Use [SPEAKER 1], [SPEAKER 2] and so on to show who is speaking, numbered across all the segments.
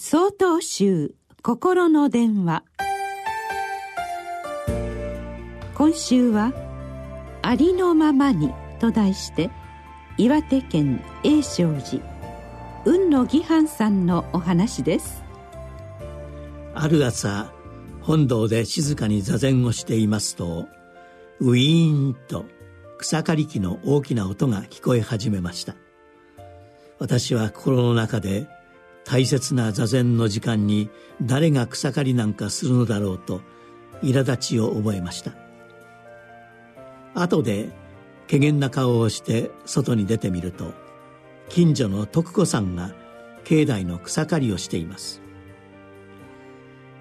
[SPEAKER 1] 総統集心の電話。今週は「ありのままに」と題して岩手県栄勝寺雲野義範さんのお話です。
[SPEAKER 2] ある朝本堂で静かに座禅をしていますとウィーンと草刈り機の大きな音が聞こえ始めました。私は心の中で大切な座禅の時間に誰が草刈りなんかするのだろうと苛立ちを覚えました。後で怪げな顔をして外に出てみると近所の徳子さんが境内の草刈りをしています。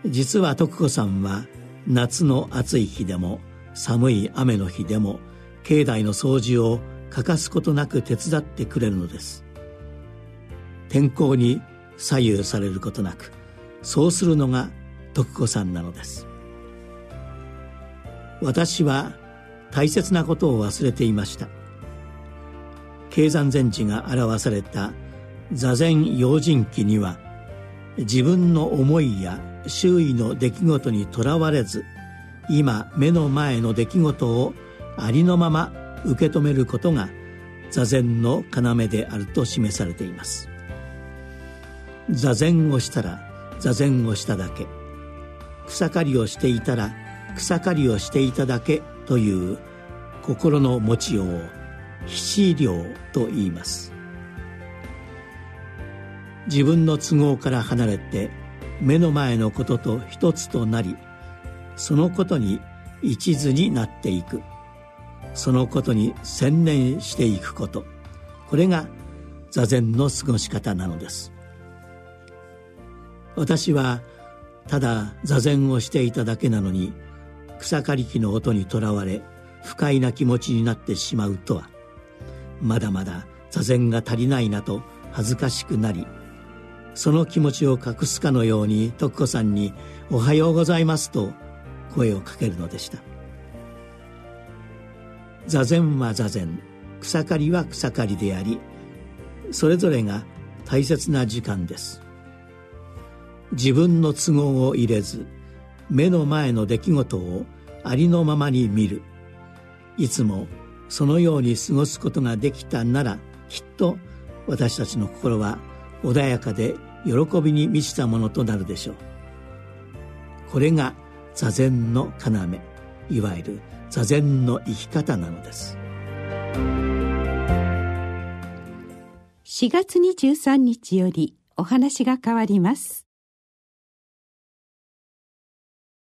[SPEAKER 2] 実は徳子さんは夏の暑い日でも寒い雨の日でも境内の掃除を欠かすことなく手伝ってくれるのです。天候に左右されることなくそうするのが徳子さんなのです。私は大切なことを忘れていました。経山禅師が表された座禅用心記には自分の思いや周囲の出来事にとらわれず今目の前の出来事をありのまま受け止めることが座禅の要であると示されています。座禅をしたら座禅をしただけ。草刈りをしていたら草刈りをしていただけという心の持ちようを非思量と言います。自分の都合から離れて目の前のことと一つとなりそのことに一途になっていく。そのことに専念していくこと。これが座禅の過ごし方なのです。私はただ座禅をしていただけなのに草刈り機の音にとらわれ不快な気持ちになってしまうとは。まだまだ座禅が足りないなと恥ずかしくなりその気持ちを隠すかのように徳子さんに「おはようございます」と声をかけるのでした。座禅は座禅草刈りは草刈りでありそれぞれが大切な時間です。自分の都合を入れず目の前の出来事をありのままに見る。いつもそのように過ごすことができたならきっと私たちの心は穏やかで喜びに満ちたものとなるでしょう。これが座禅の要いわゆる座禅の生き方なのです。
[SPEAKER 1] 4月23日よりお話が変わります。